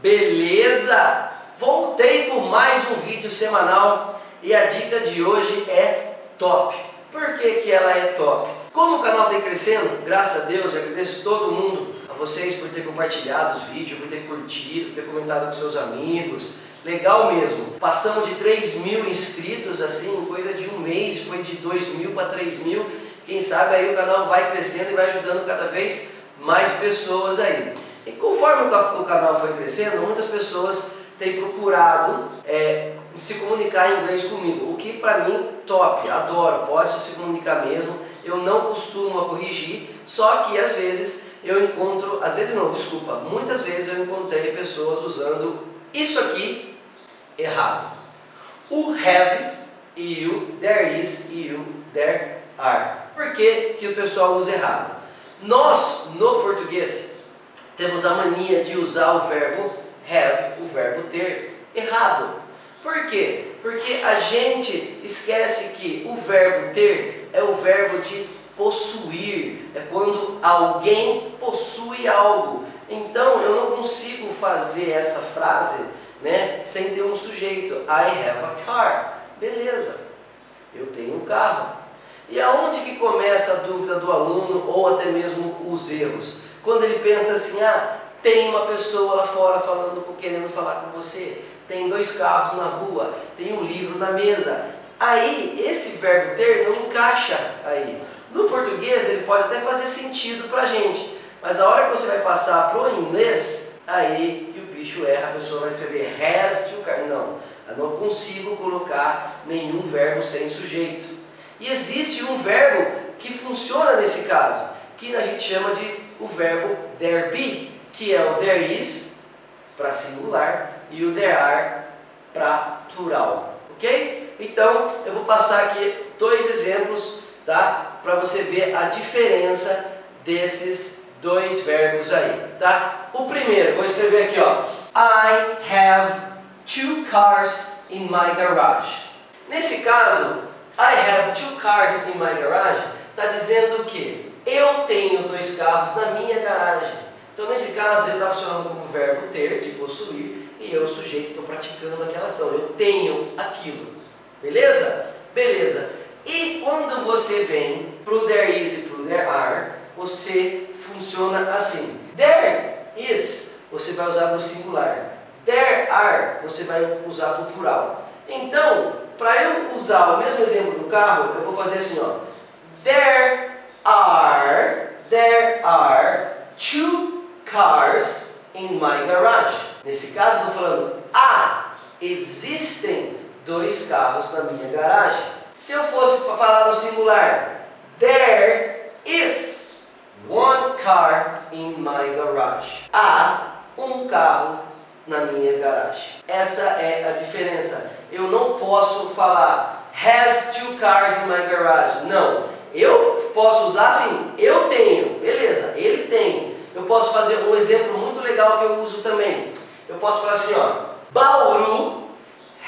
Beleza? Voltei com mais um vídeo semanal e a dica de hoje é top. Por que, que ela é top? Como o canal está crescendo, graças a Deus, eu agradeço todo mundo, a vocês por ter compartilhado os vídeos, por ter curtido, ter comentado com seus amigos. Legal mesmo. Passamos de 3 mil inscritos, assim, coisa de um mês, foi de 2 mil para 3 mil. Quem sabe aí o canal vai crescendo e vai ajudando cada vez mais pessoas aí. E conforme o canal foi crescendo, muitas pessoas têm procurado é, se comunicar em inglês comigo, o que para mim top, adoro, pode se comunicar mesmo. Eu não costumo corrigir, só que às vezes eu encontro, às vezes não, desculpa, muitas vezes eu encontrei pessoas usando isso aqui errado. O have e o there is e o there are. Por que, que o pessoal usa errado? Nós, no português, temos a mania de usar o verbo have, o verbo ter, errado. Por quê? Porque a gente esquece que o verbo ter é o verbo de possuir, é quando alguém possui algo. Então eu não consigo fazer essa frase né, sem ter um sujeito. I have a car. Beleza, eu tenho um carro. E aonde que começa a dúvida do aluno ou até mesmo os erros? Quando ele pensa assim, ah, tem uma pessoa lá fora falando, querendo falar com você, tem dois carros na rua, tem um livro na mesa. Aí, esse verbo ter não encaixa aí. No português, ele pode até fazer sentido para a gente, mas a hora que você vai passar para o inglês, aí que o bicho erra, a pessoa vai escrever has to car. Não, eu não consigo colocar nenhum verbo sem sujeito. E existe um verbo que funciona nesse caso, que a gente chama de o verbo there be, que é o there is para singular e o there are para plural, ok? Então eu vou passar aqui dois exemplos, tá? Para você ver a diferença desses dois verbos aí, tá? O primeiro, vou escrever aqui, ó. I have two cars in my garage. Nesse caso, I have two cars in my garage está dizendo o quê? Eu tenho dois carros na minha garagem. Então, nesse caso, ele está funcionando como verbo ter, de possuir, e eu, sujeito, estou praticando aquela ação. Eu tenho aquilo. Beleza? Beleza. E quando você vem para o there is e para o there are, você funciona assim. There is, você vai usar no singular. There are, você vai usar no plural. Então, para eu usar o mesmo exemplo do carro, eu vou fazer assim, ó. There are, there are two cars in my garage. Nesse caso, estou falando, ah, existem dois carros na minha garagem. Se eu fosse falar no singular, there is one car in my garage. Há um carro na minha garagem. Essa é a diferença. Eu não posso falar has two cars in my garage. Não. Eu posso usar assim, eu tenho, beleza, ele tem. Eu posso fazer um exemplo muito legal que eu uso também. Eu posso falar assim, ó, Bauru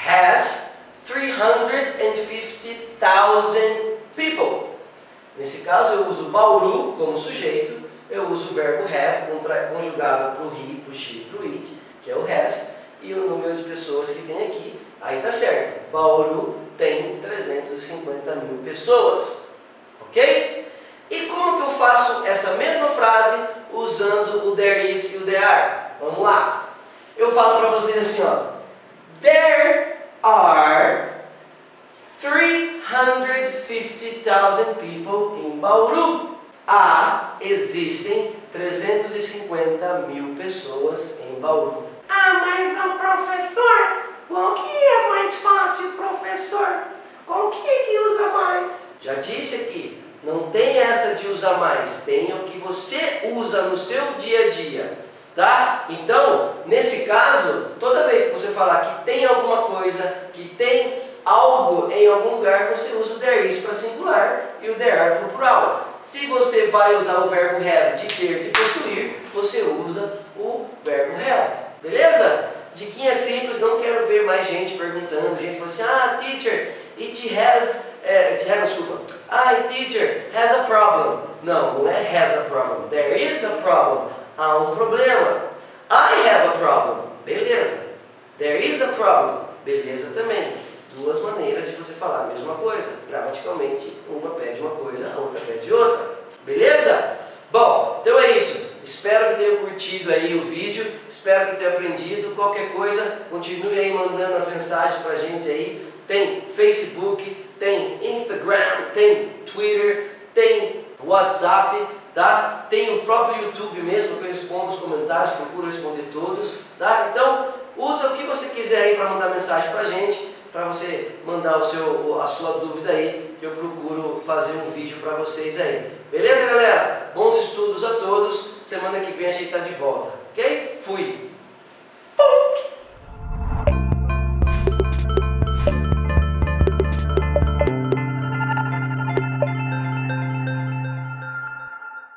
has 350,000 people. Nesse caso eu uso Bauru como sujeito, eu uso o verbo have conjugado para o he, para o she, para o it, que é o has, e o número de pessoas que tem aqui, aí tá certo. Bauru tem 350 mil pessoas. Ok? E como que eu faço essa mesma frase usando o there is e o there are? Vamos lá. Eu falo para vocês assim, ó. There are 350,000 people in Bauru. Há, existem 350 mil pessoas em Bauru. Ah, mas professor, qual que é mais fácil, professor? Qual que é que usa mais? Já disse aqui, não tem essa de usar mais, tem o que você usa no seu dia a dia, tá? Então, nesse caso, toda vez que você falar que tem alguma coisa, que tem algo em algum lugar, você usa o there is para singular e o there are para plural. Se você vai usar o verbo have de ter, de possuir, você usa o verbo have. Beleza? Diquinha simples, não quero ver mais gente perguntando, gente falando assim, ah, teacher, it has, é, has, desculpa, ah, teacher, has a problem. Não, não é has a problem, there is a problem, há um problema. I have a problem, Beleza. There is a problem. Beleza também. Duas maneiras de você falar a mesma coisa. Gramaticalmente, uma pede uma coisa, a outra pede outra. Beleza? Bom, então é isso. Espero que tenham curtido aí o vídeo, espero que tenham aprendido. Qualquer coisa, continue aí mandando as mensagens pra gente aí. Tem Facebook, tem Instagram, tem Twitter, tem WhatsApp, tá? Tem o próprio YouTube mesmo, que eu respondo os comentários, procuro responder todos, tá? Então, usa o que você quiser aí para mandar mensagem pra gente, para você mandar o seu, a sua dúvida aí, que eu procuro fazer um vídeo para vocês aí. Beleza, galera? Bons estudos a todos. Semana que vem a gente tá de volta, ok?